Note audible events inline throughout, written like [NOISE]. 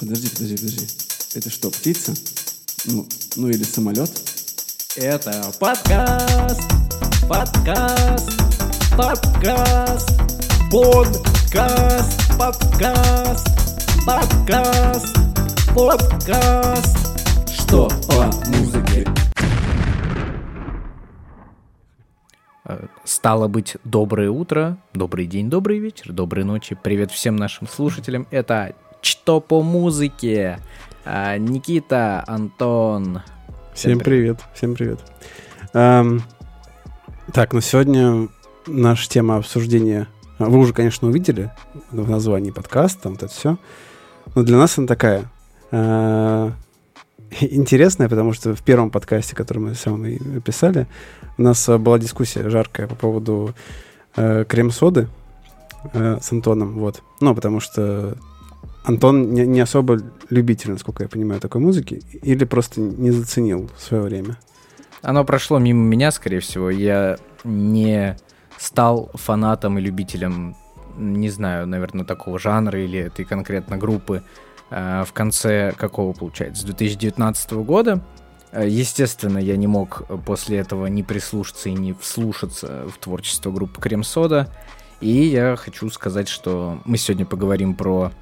Подожди, подожди, подожди. Это что, птица? Ну, ну или самолет? Это подкаст, подкаст, подкаст, подкаст, подкаст, подкаст, подкаст. Что по музыке? Стало быть, доброе утро, добрый день, добрый вечер, доброй ночи. Привет всем нашим слушателям. Это что по музыке? А, Никита, Антон. Всем, всем привет. привет, всем привет. Эм, так, ну сегодня наша тема обсуждения, вы уже, конечно, увидели в названии подкаста, там вот это все, но для нас она такая э, [LAUGHS] интересная, потому что в первом подкасте, который мы с вами писали, у нас была дискуссия жаркая по поводу э, крем-соды э, с Антоном, вот. Ну, потому что Антон не, не особо любитель, насколько я понимаю, такой музыки, или просто не заценил в свое время? Оно прошло мимо меня, скорее всего. Я не стал фанатом и любителем, не знаю, наверное, такого жанра или этой конкретно группы э, в конце какого, получается, 2019 года. Э, естественно, я не мог после этого не прислушаться и не вслушаться в творчество группы Крем Сода. И я хочу сказать, что мы сегодня поговорим про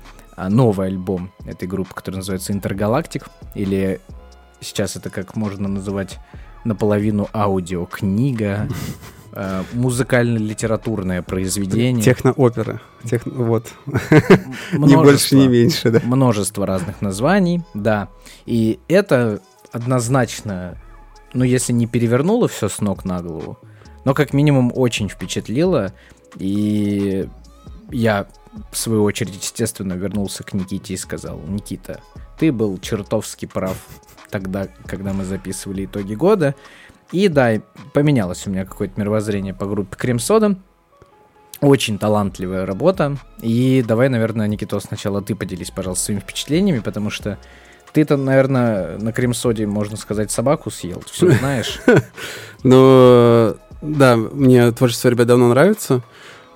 новый альбом этой группы, который называется Интергалактик, или сейчас это как можно называть наполовину аудиокнига, [LAUGHS] а, музыкально-литературное произведение. Техноопера. Техно, вот. не больше, не меньше, да. Множество разных названий, да. И это однозначно, ну, если не перевернуло все с ног на голову, но как минимум очень впечатлило. И я в свою очередь, естественно, вернулся к Никите и сказал, Никита, ты был чертовски прав тогда, когда мы записывали итоги года. И да, поменялось у меня какое-то мировоззрение по группе Крем Сода. Очень талантливая работа. И давай, наверное, Никито, сначала ты поделись, пожалуйста, своими впечатлениями, потому что ты-то, наверное, на крем-соде, можно сказать, собаку съел, ты все [LAUGHS] знаешь. Ну, да, мне творчество ребят давно нравится.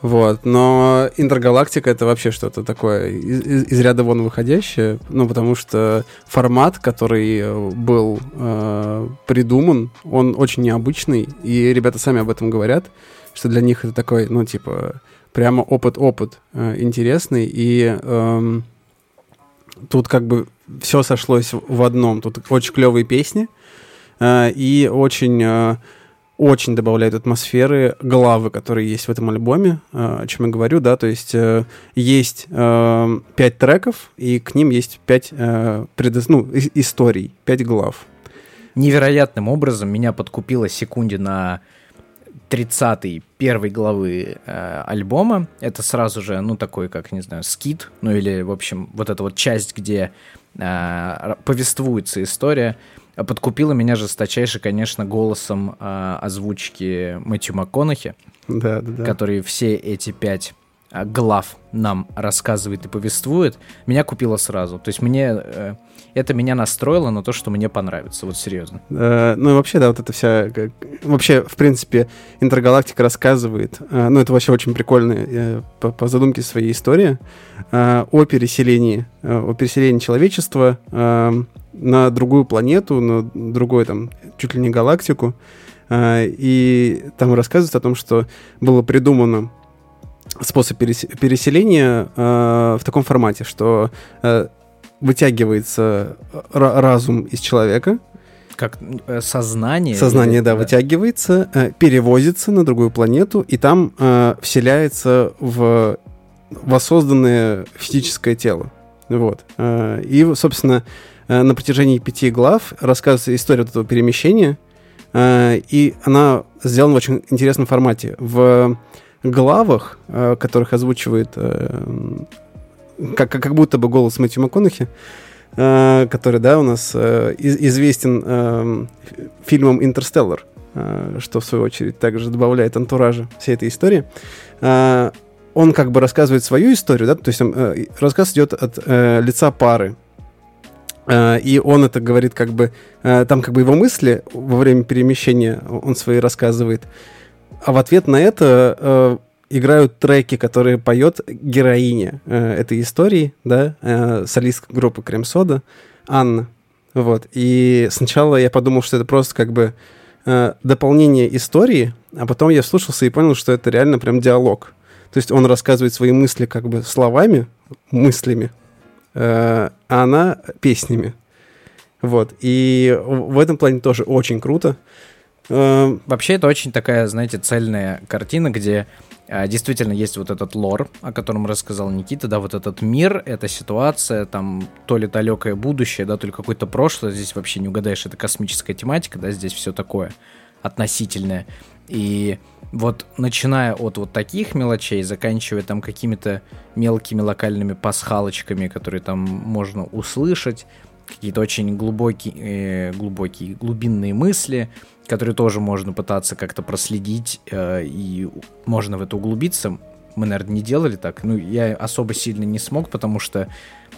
Вот, но интергалактика это вообще что-то такое из, из, ряда вон выходящее, ну, потому что формат, который э, был э, придуман, он очень необычный, и ребята сами об этом говорят, что для них это такой, ну, типа, прямо опыт-опыт э, интересный, и э, тут как бы все сошлось в одном. Тут очень клевые песни, э, и очень... Э, очень добавляет атмосферы главы, которые есть в этом альбоме, э, о чем я говорю, да, то есть э, есть э, пять треков, и к ним есть пять ну, историй, пять глав. Невероятным образом меня подкупила секунде на 30 первой главы альбома. Это сразу же, ну, такой, как, не знаю, скит, ну, или, в общем, вот эта вот часть, где повествуется история. Подкупила меня жесточайше, конечно, голосом э, озвучки Мэтью МакКонахи, да, да, да. который все эти пять а, глав нам рассказывает и повествует, меня купило сразу. То есть мне э, это меня настроило на то, что мне понравится, вот серьезно. Э, ну и вообще, да, вот это вся... Как, вообще, в принципе, Интергалактика рассказывает, э, ну это вообще очень прикольно э, по, по задумке своей истории, э, о переселении, э, о переселении человечества э, на другую планету, на другой там, чуть ли не галактику. А, и там рассказывается о том, что было придумано способ переселения а, в таком формате, что а, вытягивается разум из человека, как э, сознание. Сознание, или, да, да, вытягивается, э, перевозится на другую планету, и там э, вселяется в воссозданное физическое тело. Вот. Э, и, собственно, Э, на протяжении пяти глав рассказывается история вот этого перемещения, э, и она сделана в очень интересном формате. В главах, э, которых озвучивает как, как будто бы голос Мэтью МакКонахи, который, да, у нас известен фильмом «Интерстеллар», что, в свою очередь, также добавляет антуража всей этой истории. Он как бы рассказывает свою историю, да, то есть рассказ идет от лица пары, Э, и он это говорит как бы... Э, там как бы его мысли во время перемещения он свои рассказывает. А в ответ на это э, играют треки, которые поет героиня э, этой истории, да, э, солистка группы Крем-Сода, Анна. Вот. И сначала я подумал, что это просто как бы э, дополнение истории, а потом я вслушался и понял, что это реально прям диалог. То есть он рассказывает свои мысли как бы словами, мыслями, э, а она песнями. Вот. И в этом плане тоже очень круто. Вообще это очень такая, знаете, цельная картина, где а, действительно есть вот этот лор, о котором рассказал Никита, да, вот этот мир, эта ситуация, там, то ли далекое будущее, да, то ли какое-то прошлое, здесь вообще не угадаешь, это космическая тематика, да, здесь все такое относительное. И вот начиная от вот таких мелочей, заканчивая там какими-то мелкими локальными пасхалочками, которые там можно услышать, какие-то очень глубокие, э, глубокие, глубинные мысли, которые тоже можно пытаться как-то проследить, э, и можно в это углубиться. Мы, наверное, не делали так. Ну, я особо сильно не смог, потому что,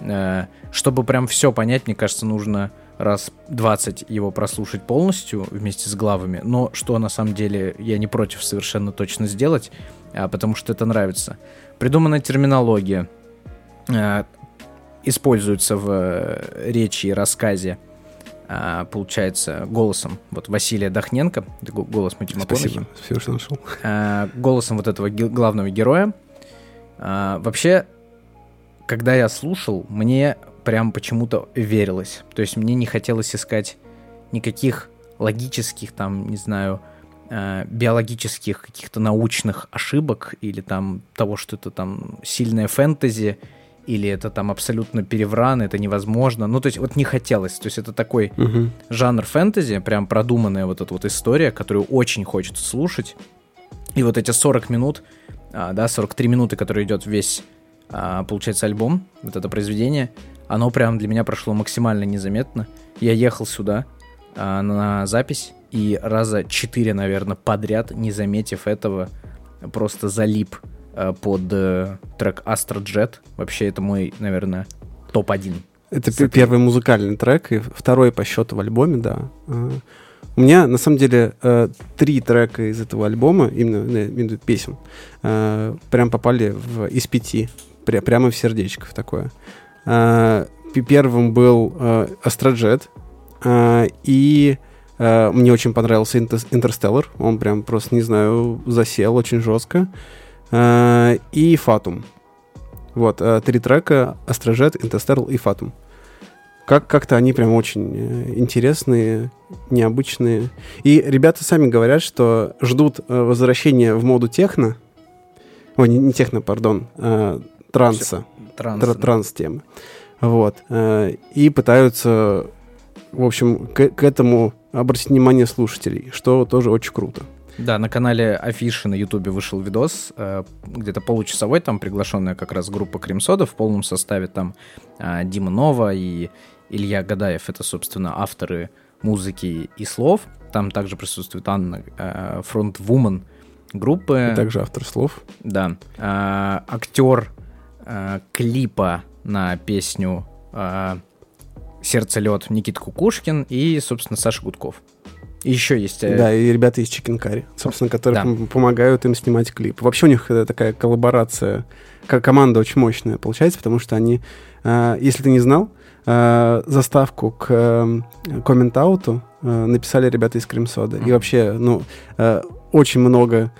э, чтобы прям все понять, мне кажется, нужно раз 20 его прослушать полностью вместе с главами. Но что на самом деле я не против совершенно точно сделать, а, потому что это нравится. Придумана терминология, используется в э, речи и рассказе а, получается, голосом вот Василия Дахненко, это голос Мэтью Спасибо, все, что нашел. А, голосом вот этого главного героя. А, вообще, когда я слушал, мне прям почему-то верилось. То есть мне не хотелось искать никаких логических, там, не знаю, биологических каких-то научных ошибок или там того, что это там сильное фэнтези или это там абсолютно перевран, это невозможно. Ну, то есть вот не хотелось. То есть это такой угу. жанр фэнтези, прям продуманная вот эта вот история, которую очень хочется слушать. И вот эти 40 минут, а, да, 43 минуты, которые идет весь, а, получается, альбом, вот это произведение, оно прям для меня прошло максимально незаметно. Я ехал сюда а, на запись, и раза 4, наверное, подряд, не заметив этого, просто залип под э, трек Astro Jet. Вообще это мой, наверное, топ-1. Это С первый музыкальный трек и второй по счету в альбоме, да. А, у меня, на самом деле, э, три трека из этого альбома, именно, именно песен, прям попали в, из пяти, прямо в сердечко в такое. Первым был Астроджет, и мне очень понравился Интерстеллар, он прям просто, не знаю, засел очень жестко. Э, и Фатум. Вот, э, три трека Астрожет, Интерстерл и Фатум. Как- как-то они прям очень э, интересные, необычные. И ребята сами говорят, что ждут возвращения в моду техно. Ой, не, не техно, пардон, а, транса. Транс, Тр- транс-темы. Вот. И пытаются, в общем, к, к этому обратить внимание слушателей, что тоже очень круто. Да, на канале Афиши на Ютубе вышел видос, э, где-то получасовой, там приглашенная как раз группа Кремсода в полном составе, там э, Дима Нова и Илья Гадаев, это, собственно, авторы музыки и слов. Там также присутствует Анна, э, фронтвумен группы. И также автор слов. Да. Актер клипа на песню «Сердце лед» Никит Кукушкин и, собственно, Саша Гудков. И еще есть... Э, да, и ребята из Chicken Curry, собственно, которые да. помогают им снимать клип. Вообще у них э, такая коллаборация, команда очень мощная получается, потому что они, э, если ты не знал, заставку к коммент-ауту написали ребята из Кремсода. Mm-hmm. И вообще, ну, очень много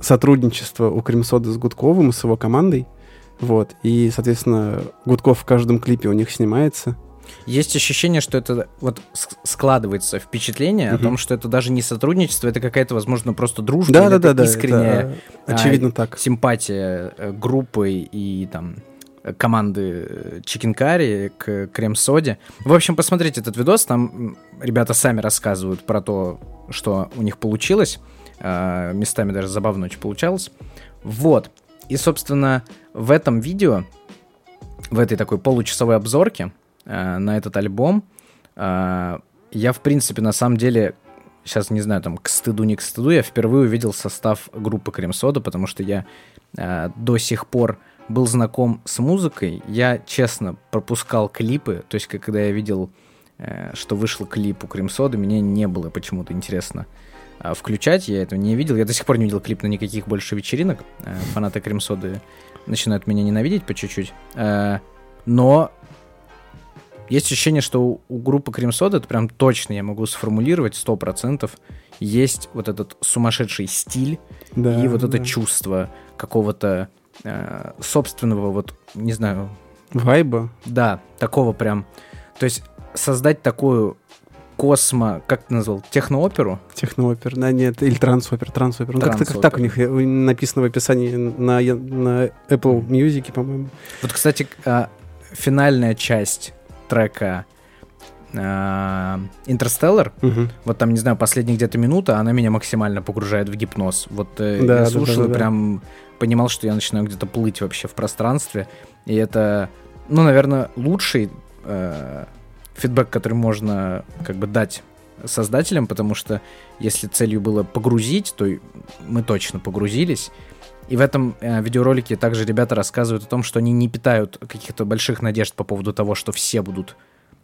сотрудничества у Кремсода с Гудковым и с его командой. Вот. И, соответственно, Гудков в каждом клипе у них снимается. Есть ощущение, что это вот складывается впечатление угу. о том, что это даже не сотрудничество, это какая-то, возможно, просто дружба, да, да, да, да, искренняя, это, очевидно а, так, симпатия э, группы и там команды Чикенкари к крем-соде. В общем, посмотрите этот видос, там ребята сами рассказывают про то, что у них получилось. А, местами даже забавно очень получалось. Вот. И, собственно, в этом видео, в этой такой получасовой обзорке, э, на этот альбом. Э, я, в принципе, на самом деле, сейчас не знаю, там, к стыду, не к стыду, я впервые увидел состав группы Крем-Сода, потому что я э, до сих пор был знаком с музыкой. Я, честно, пропускал клипы, то есть, когда я видел, э, что вышел клип у Крем-Соды, мне не было почему-то интересно а, включать, я этого не видел. Я до сих пор не видел клип на никаких больше вечеринок. А, фанаты Крем-соды начинают меня ненавидеть по чуть-чуть. Но есть ощущение, что у, у группы Крем-сода, это прям точно я могу сформулировать, 100%, есть вот этот сумасшедший стиль Да, и вот это да. чувство какого-то э, собственного, вот, не знаю, Вайба. да, такого прям. То есть создать такую космо, как ты назвал, технооперу? Техноопер, да, нет, или трансопер, трансопер. Ну, как-то как так у них э, написано в описании на, на Apple Music, по-моему. Вот, кстати, а, финальная часть трека а, Interstellar, Мгм. вот там, не знаю, последняя где-то минута, она меня максимально погружает в гипноз. Вот э, Да, я да, слушал да, и да, да. прям понимал, что я начинаю где-то плыть вообще в пространстве. И это, ну, наверное, лучший э, фидбэк, который можно как бы дать создателям, потому что если целью было погрузить, то и мы точно погрузились. И в этом э, видеоролике также ребята рассказывают о том, что они не питают каких-то больших надежд по поводу того, что все будут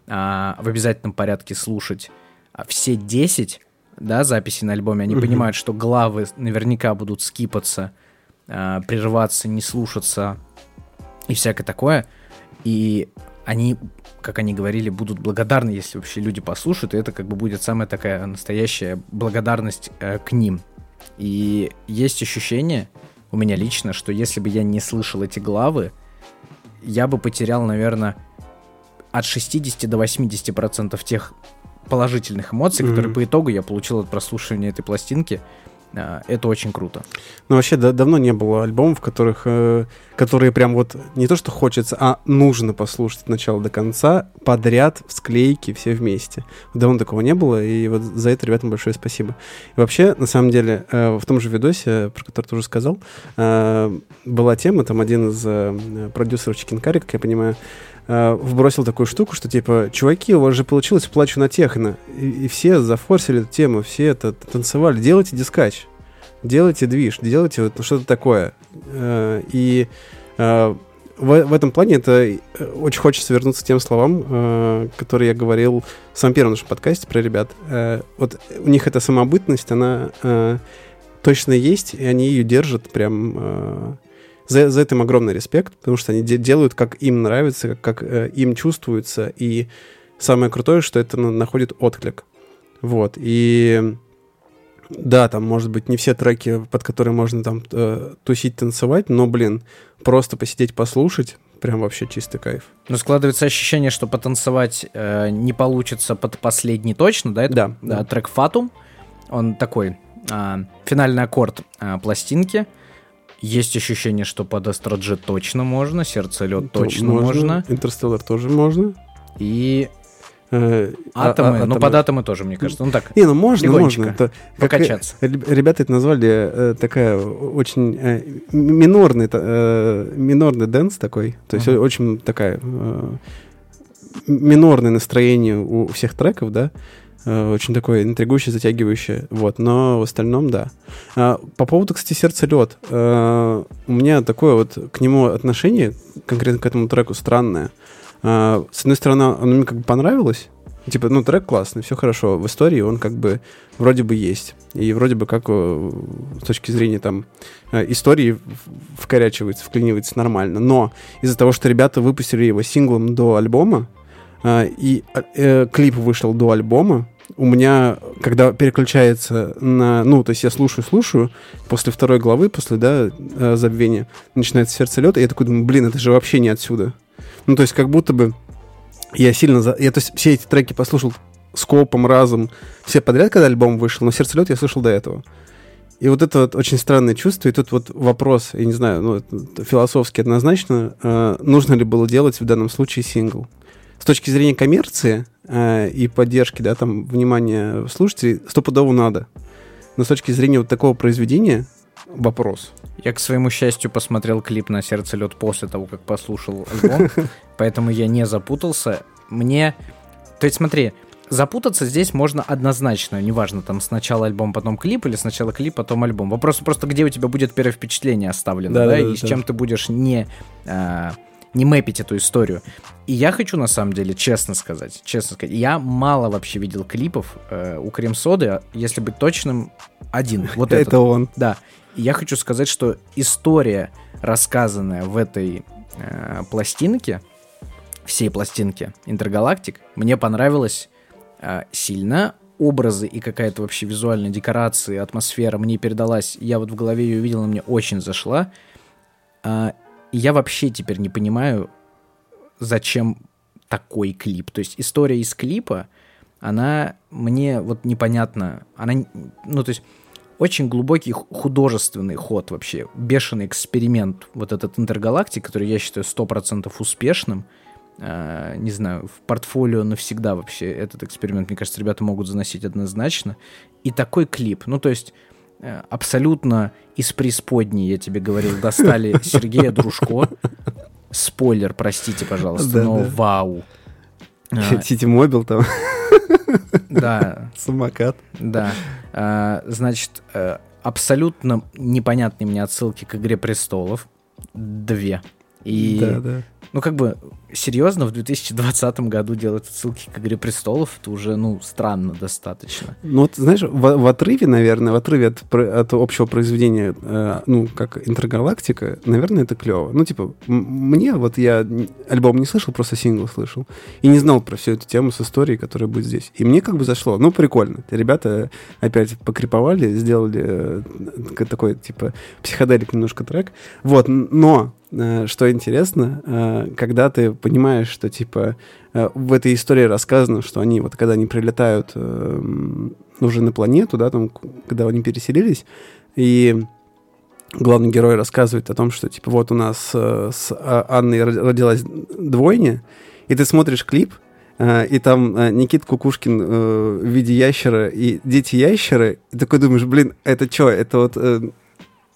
а, в обязательном порядке слушать а, все 10 да, записей на альбоме. Они Мгм. понимают, что главы наверняка будут скипаться, а, прерываться, не слушаться и всякое такое. И они, как они говорили, будут благодарны, если вообще люди послушают, и это как бы будет самая такая настоящая благодарность э, к ним. И есть ощущение у меня лично, что если бы я не слышал эти главы, я бы потерял, наверное, от 60 до 80 процентов тех положительных эмоций, которые Мгм. по итогу я получил от прослушивания этой пластинки. А, Это очень круто. Ну, вообще, да- давно не было альбомов, которых, э, которые прям вот не то, что хочется, а нужно послушать от начала до конца, подряд, в склейке, все вместе. Давно такого не было, и вот за это ребятам большое спасибо. И вообще, на самом деле, э, в том же видосе, про который ты уже сказал, э, была тема, там один из э, продюсеров Чикенкари, как я понимаю, э, вбросил такую штуку, что типа, чуваки, у вас же получилось плачу на техно. И, и все зафорсили эту тему, все это танцевали. Делайте дискач, делайте движ, делайте вот что-то такое. Э, И э, в, в этом плане это э, очень хочется вернуться к тем словам, э, которые я говорил в самом первом нашем подкасте про ребят. Э, Вот у них эта самобытность, она э, точно есть, и они ее держат прям... э, За, за это им огромный респект, потому что они де- делают, как им нравится, как, как, э, им чувствуется, и самое крутое, что это на- находит отклик. Вот, и да, там, может быть, не все треки, под которые можно там э, тусить, танцевать, но, блин, просто посидеть, послушать, прям вообще чистый кайф. Но складывается ощущение, что потанцевать э, не получится под последний точно, да? Это, Да, да, да. трек Fatum. Он такой а, финальный аккорд а, пластинки. Есть ощущение, что под Астроджет точно можно, сердце То точно можно. Интерстеллар тоже можно. И Э, а- атомы, а- ну атомы- под атомы тоже, мне кажется. Ну так, Не, ну можно, можно. Это, как, покачаться. э, реб- ребята это назвали э, такая очень э, минорный, э, минорный дэнс такой. То есть Мгм. очень такая э, минорное настроение у всех треков, да. Э, очень такое интригующее, затягивающее. Вот, но в остальном, да. А, по поводу, кстати, сердце лед. у меня такое вот к нему отношение, конкретно к этому треку, странное. А, с одной стороны, оно мне как бы понравилось. Типа, ну, трек классный, все хорошо. В истории он как бы вроде бы есть. И вроде бы как э, с точки зрения там э, истории вкорячивается, вклинивается нормально. Но из-за того, что ребята выпустили его синглом до альбома, э, и э, клип вышел до альбома, у меня, когда переключается на... Ну, то есть я слушаю-слушаю, после второй главы, после, да, э, забвения, начинается сердце лед, и я такой думаю, блин, это же вообще не отсюда. Ну, то есть как будто бы я сильно... За... Я то есть все эти треки послушал скопом, разом, все подряд, когда альбом вышел, но сердце лед я слышал до этого. И вот это вот очень странное чувство, и тут вот вопрос, я не знаю, ну, философски однозначно, э, нужно ли было делать в данном случае сингл. С точки зрения коммерции э, и поддержки, да, там, внимания слушателей, стопудово надо. Но с точки зрения вот такого произведения, вопрос. Я, к своему счастью, посмотрел клип на сердце лед после того, как послушал альбом, [LAUGHS] поэтому я не запутался. Мне... То есть смотри, запутаться здесь можно однозначно, неважно, там сначала альбом, потом клип, или сначала клип, потом альбом. Вопрос просто, где у тебя будет первое впечатление оставлено, да, Да-да-да, и с да. чем ты будешь не, а, не мэпить эту историю. И я хочу, на самом деле, честно сказать, честно сказать, я мало вообще видел клипов э, у Крем-соды, а если быть точным, один. Вот Это он. Да. И я хочу сказать, что история, рассказанная в этой э, пластинке, всей пластинке Интергалактик, мне понравилась э, сильно. Образы и какая-то вообще визуальная декорация, атмосфера мне передалась. Я вот в голове ее увидел, она мне очень зашла. Э, и я вообще теперь не понимаю, зачем такой клип. То есть история из клипа, она мне вот непонятна. Она, ну, то есть очень глубокий художественный ход вообще, бешеный эксперимент, вот этот интергалактик, который я считаю 100% успешным, Uh, не знаю, в портфолио навсегда вообще этот эксперимент, мне кажется, ребята могут заносить однозначно. И такой клип, ну то есть абсолютно из преисподней, я тебе говорил, достали [LAUGHS] Сергея Дружко. Спойлер, простите, пожалуйста, да, но да. вау. [LAUGHS] Сити Мобил там. [LAUGHS] Да. Самокат. Да. А, значит, э, абсолютно непонятные мне отсылки к «Игре престолов». Две. И, да, да. Ну, как бы, серьезно, в 2020 году делать отсылки к «Игре престолов» это уже, ну, странно достаточно. Ну, вот, знаешь, в, в отрыве, наверное, в отрыве от, от общего произведения, э, ну, как «Интергалактика», наверное, это клево. Ну, типа, мне, вот я альбом не слышал, просто сингл слышал, и не знал про всю эту тему с историей, которая будет здесь. И мне как бы зашло. Ну, прикольно. Ребята опять покриповали, сделали э, такой, типа, психоделик немножко трек. Вот, но что интересно, э, когда ты понимаешь, что, типа, э, в этой истории рассказано, что они, вот когда они прилетают уже на планету, да, там, когда они переселились, и главный герой рассказывает о том, что, типа, вот у нас с а, Анной родилась двойня, и ты смотришь клип, и там Никит Кукушкин в виде ящера и дети ящеры, и такой думаешь, блин, это что, это вот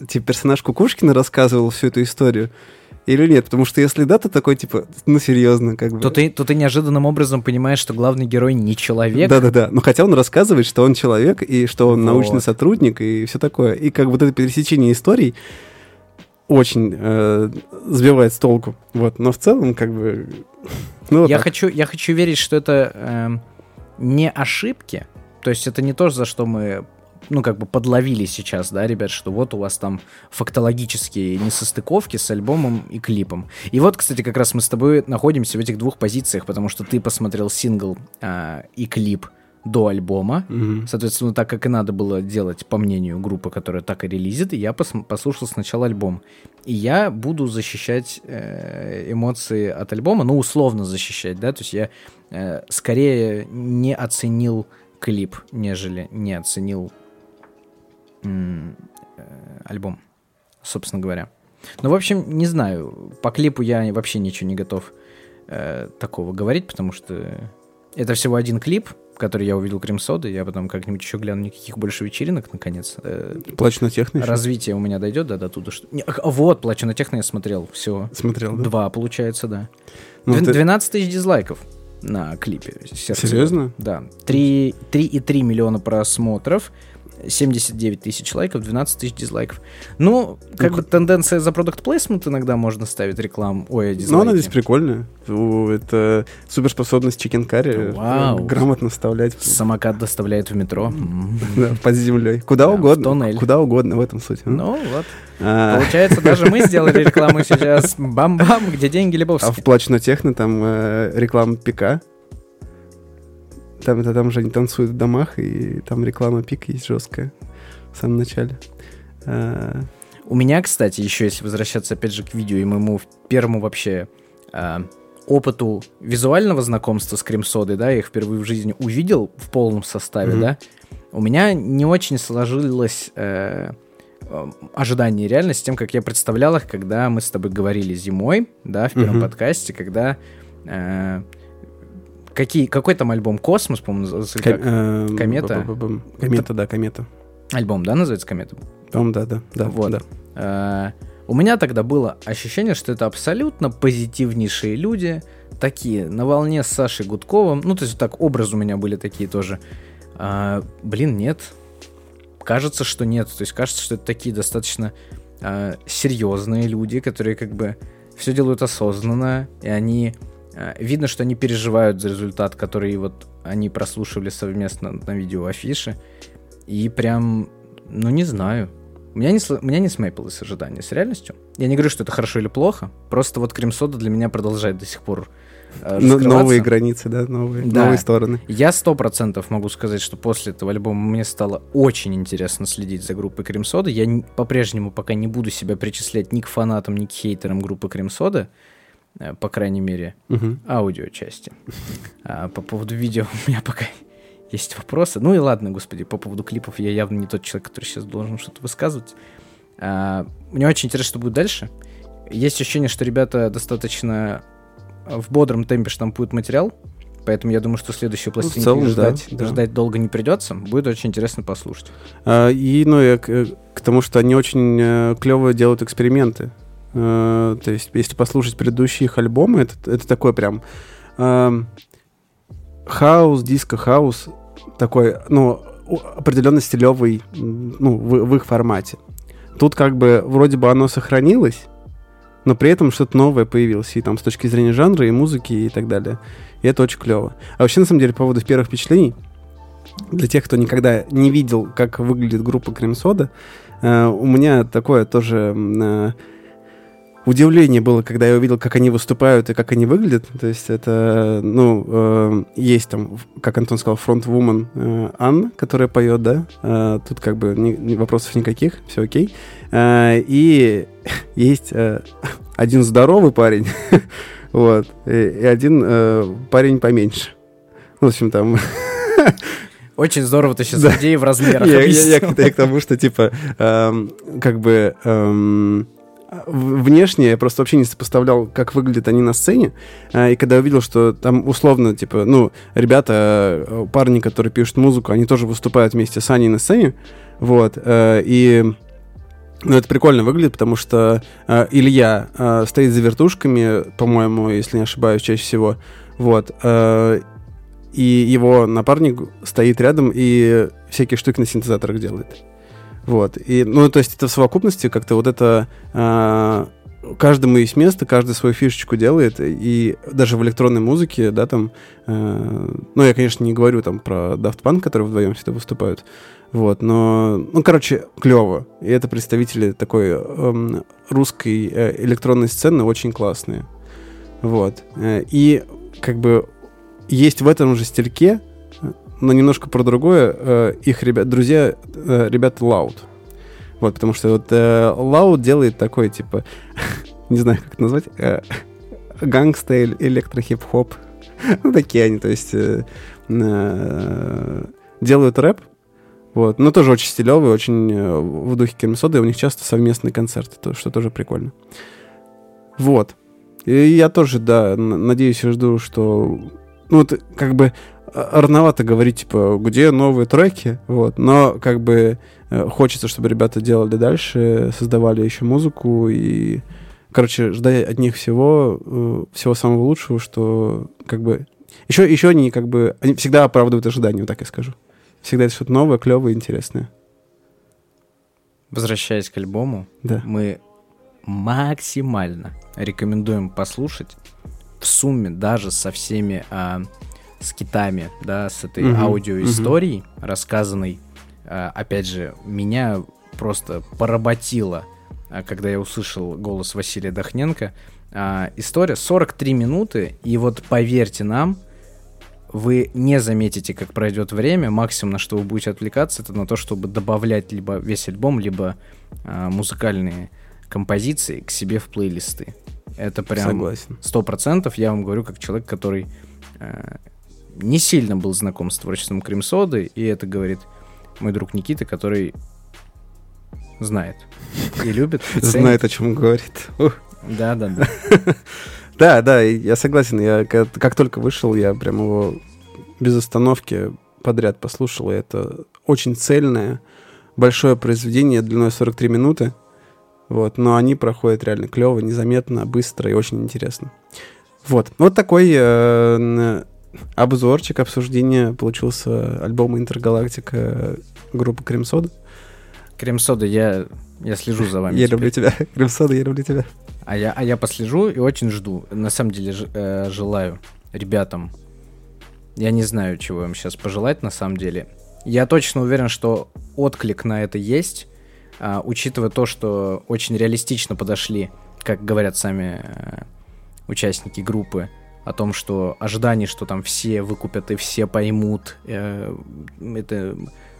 типа, персонаж Кукушкина рассказывал всю эту историю? Или нет? Потому что если да, то такой, типа, ну, серьезно, как бы. То ты, то ты неожиданным образом понимаешь, что главный герой не человек. Да-да-да. Но хотя он рассказывает, что он человек, и что он вот. научный сотрудник, и все такое. И как бы вот это пересечение историй очень э, сбивает с толку. Вот. Но в целом, как бы... Ну, вот я, хочу, я хочу верить, что это э, не ошибки, то есть это не то, за что мы ну, как бы подловили сейчас, да, ребят, что вот у вас там фактологические несостыковки с альбомом и клипом. И вот, кстати, как раз мы с тобой находимся в этих двух позициях, потому что ты посмотрел сингл а, и клип до альбома. Mm-hmm. Соответственно, так как и надо было делать, по мнению группы, которая так и релизит, я пос- послушал сначала альбом. И я буду защищать э, эмоции от альбома, ну, условно защищать, да, то есть я э, скорее не оценил клип, нежели не оценил альбом, собственно говоря. Ну, в общем, не знаю, по клипу я вообще ничего не готов э, такого говорить, потому что это всего один клип, который я увидел Крем Соды, я потом как-нибудь еще гляну никаких больше вечеринок, наконец. Э, Плачу на техно Развитие у меня дойдет, да, до туда. Что... Не, а, вот, Плачу на техно я смотрел, все. Смотрел, да? Два, получается, да. Ну, 12 ты... тысяч дизлайков на клипе. Сердце. Серьезно? Да. 3,3 миллиона просмотров, 79 тысяч лайков, 12 тысяч дизлайков. Ну, как ну, бы тенденция за продукт плейсмент иногда можно ставить рекламу. Ой, дизлайки. Ну, она здесь прикольная. Это суперспособность чикен карри. Вау. Грамотно вставлять. Самокат доставляет в метро. Да, под землей. Куда угодно. Куда угодно, в этом суть. Ну, вот. А. Получается, даже мы сделали рекламу сейчас. [LAUGHS] Бам-бам, где деньги Лебовски. А в Плачно Техно там э, реклама пика там, это, там же они танцуют в домах, и там реклама пик есть жесткая в самом начале. А... У меня, кстати, еще если возвращаться опять же к видео и моему первому вообще а, опыту визуального знакомства с крем-содой, да, я их впервые в жизни увидел в полном составе, mm-hmm. да, у меня не очень сложилось э, ожидание реальность с тем, как я представлял их, когда мы с тобой говорили зимой, да, в первом mm-hmm. подкасте, когда э, Какие, какой там альбом? Космос, по-моему, эм, Комета? Комета, да, Комета. Альбом, да, называется Комета? По-моему, да, да, да. Вот. Да. А, у меня тогда было ощущение, что это абсолютно позитивнейшие люди, такие, на волне с Сашей Гудковым. Ну, то есть, так, образы у меня были такие тоже. А, блин, нет. Кажется, что нет. То есть, кажется, что это такие достаточно а, серьезные люди, которые как бы все делают осознанно, и они... Э, видно, что они переживают за результат, который вот они прослушивали совместно на видео афиши. И прям, ну не знаю. У меня не, у меня не смейпилось ожидание с реальностью. Я не говорю, что это хорошо или плохо. Просто вот крем-сода для меня продолжает до сих пор э, Новые границы, да, новые, да. новые стороны. Я сто процентов могу сказать, что после этого альбома мне стало очень интересно следить за группой Крем-сода. Я по-прежнему пока не буду себя причислять ни к фанатам, ни к хейтерам группы Крем-сода. Э, по крайней мере, угу. аудиочасти. А по поводу видео [LAUGHS] у меня пока есть вопросы. Ну и ладно, господи, по поводу клипов я явно не тот человек, который сейчас должен что-то высказывать. А, мне очень интересно, что будет дальше. Есть ощущение, что ребята достаточно в бодром темпе штампуют материал, поэтому я думаю, что следующую пластинку ну, целом, ждать, да, ждать долго не придется. Будет очень интересно послушать. А, и, ну, и к, к тому, что они очень э, клево делают эксперименты. А, то есть, если послушать предыдущие их альбомы, это, это такой прям... А, хаус, диско-хаус, такой, ну, определенно стилевый, ну, в, в их формате. Тут как бы вроде бы оно сохранилось, но при этом что-то новое появилось, и там с точки зрения жанра, и музыки, и так далее. И это очень клево. А вообще, на самом деле, по поводу первых впечатлений, для тех, кто никогда не видел, как выглядит группа Крем-Сода, э, у меня такое тоже... Э, удивление было, когда я увидел, как они выступают и как они выглядят. То есть это, ну, э, есть там, как Антон сказал, фронт-вумен э, Анна, которая поет, да. Э, тут как бы ни, ни вопросов никаких, все окей. Э, и [LAUGHS] есть э, один здоровый парень, [LAUGHS] вот, и, и один э, парень поменьше. В общем, там... [LAUGHS] Очень здорово ты сейчас да. людей в размерах я, я, я, я, я к тому, что, типа, эм, как бы... Эм, внешне я просто вообще не сопоставлял, как выглядят они на сцене. А, и когда увидел, что там условно, типа, ну, ребята, э, парни, которые пишут музыку, они тоже выступают вместе с Аней на сцене. Вот. Э, и ну, это прикольно выглядит, потому что э, Илья стоит за вертушками, по-моему, если не ошибаюсь, чаще всего. Вот. И его напарник стоит рядом и всякие штуки на синтезаторах делает. Вот. И, ну, то есть это в совокупности как-то вот это... Э, каждому есть место, каждый свою фишечку делает, и даже в электронной музыке, да, там, э, ну, я, конечно, не говорю там про Daft Punk, которые вдвоем всегда выступают, вот, но, ну, короче, клево, и это представители такой э, русской э, электронной сцены очень классные, вот, э, и как бы есть в этом же стильке но немножко про другое. Э, их ребят, друзья, э, ребята Loud. Вот, потому что вот э, Loud делает такой, типа, [LAUGHS] не знаю, как это назвать, э, гангста электро-хип-хоп. [LAUGHS] ну, такие они, то есть э, э, делают рэп, вот, но тоже очень стилевый, очень э, в духе Кермисода, и у них часто совместные концерты, то, что тоже прикольно. Вот. И я тоже, да, надеюсь и жду, что... Ну, вот, как бы рановато говорить, типа, где новые треки, вот, но как бы э, хочется, чтобы ребята делали дальше, создавали еще музыку и, короче, ждать от них всего, э, всего самого лучшего, что как бы... Еще, еще они как бы... Они всегда оправдывают ожидания, вот так я скажу. Всегда это что-то новое, клевое, интересное. Возвращаясь к альбому, да. мы максимально рекомендуем послушать в сумме даже со всеми а, с китами, да, с этой mm-hmm. аудиоисторией, mm-hmm. рассказанной, а, опять же, меня просто поработило, а, когда я услышал голос Василия Дохненко. А, история 43 минуты, и вот поверьте нам, вы не заметите, как пройдет время. Максимум, на что вы будете отвлекаться, это на то, чтобы добавлять либо весь альбом, либо а, музыкальные композиции к себе в плейлисты. Это прям сто процентов. Я вам говорю, как человек, который а, не сильно был знаком с творчеством Кремсоды, и это говорит мой друг Никита, который знает и любит. Знает, о чем говорит. Да, да, да. [LAUGHS] Да, да, я согласен. Я как только вышел, я прям его без остановки подряд послушал. И это очень цельное, большое произведение длиной 43 минуты. Вот, но они проходят реально клево, незаметно, быстро и очень интересно. Вот, вот такой э, обзорчик, обсуждение получился альбома «Интергалактика» группы Кремсода. Крем-сода, я, я слежу за вами. [LAUGHS] Я теперь. люблю тебя. [LAUGHS] Крем-сода, я люблю тебя. А я, а я послежу и очень жду. На самом деле ж- э, желаю ребятам. Я не знаю, чего им сейчас пожелать на самом деле. Я точно уверен, что отклик на это есть, а, учитывая то, что очень реалистично подошли, как говорят сами э, участники группы, о том, что ожиданий, что там все выкупят и все поймут, э, это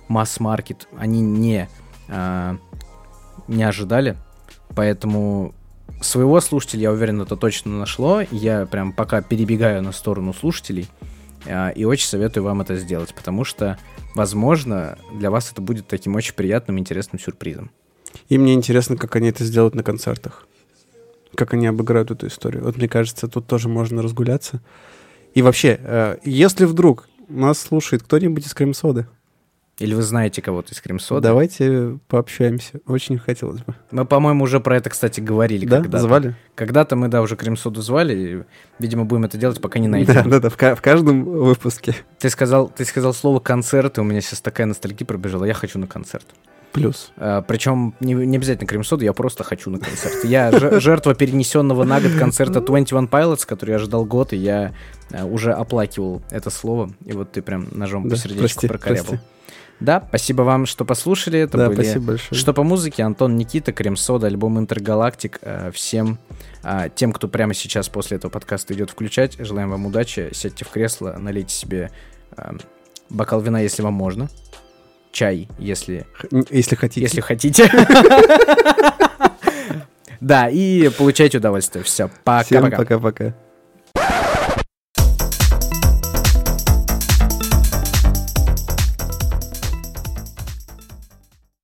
масс-маркет, они не, а, не ожидали. Поэтому своего слушателя, я уверен, это точно нашло. Я прям пока перебегаю на сторону слушателей. а, И очень советую вам это сделать, потому что, возможно, для вас это будет таким очень приятным, интересным сюрпризом. И мне интересно, как они это сделают на концертах. Как они обыграют эту историю. Вот мне кажется, тут тоже можно разгуляться. И вообще, э, если вдруг нас слушает кто-нибудь из Крем-соды, Или вы знаете кого-то из Крем-сода? давайте пообщаемся. Очень хотелось бы. Мы, по-моему, уже про это, кстати, говорили Да? когда-то. Звали? Когда-то мы, да, уже Крем-соду звали. и, видимо, будем это делать, пока не найдем. Да, да, да, в, в каждом выпуске. Ты сказал, ты сказал слово концерт, и у меня сейчас такая ностальгия пробежала. Я хочу на концерт. Плюс. причем не, не обязательно крем-соду, я просто хочу на концерт. Я ж- [LAUGHS] жертва перенесенного на год концерта 21 Pilots, который я ожидал год, и я э, уже оплакивал это слово. И вот ты прям ножом Да, по сердечку прокорябал. Да, спасибо вам, что послушали. Это да, были спасибо большое. что по музыке, Антон Никита, Крем-сода, альбом Интергалактик. Э, Всем а, тем, кто прямо сейчас после этого подкаста идет включать, желаем вам удачи. Сядьте в кресло, налейте себе а, бокал вина, если вам можно. Чай, если, Если хотите. если хотите. [LAUGHS] Да, и получайте удовольствие. Все, Всем пока-пока. пока-пока.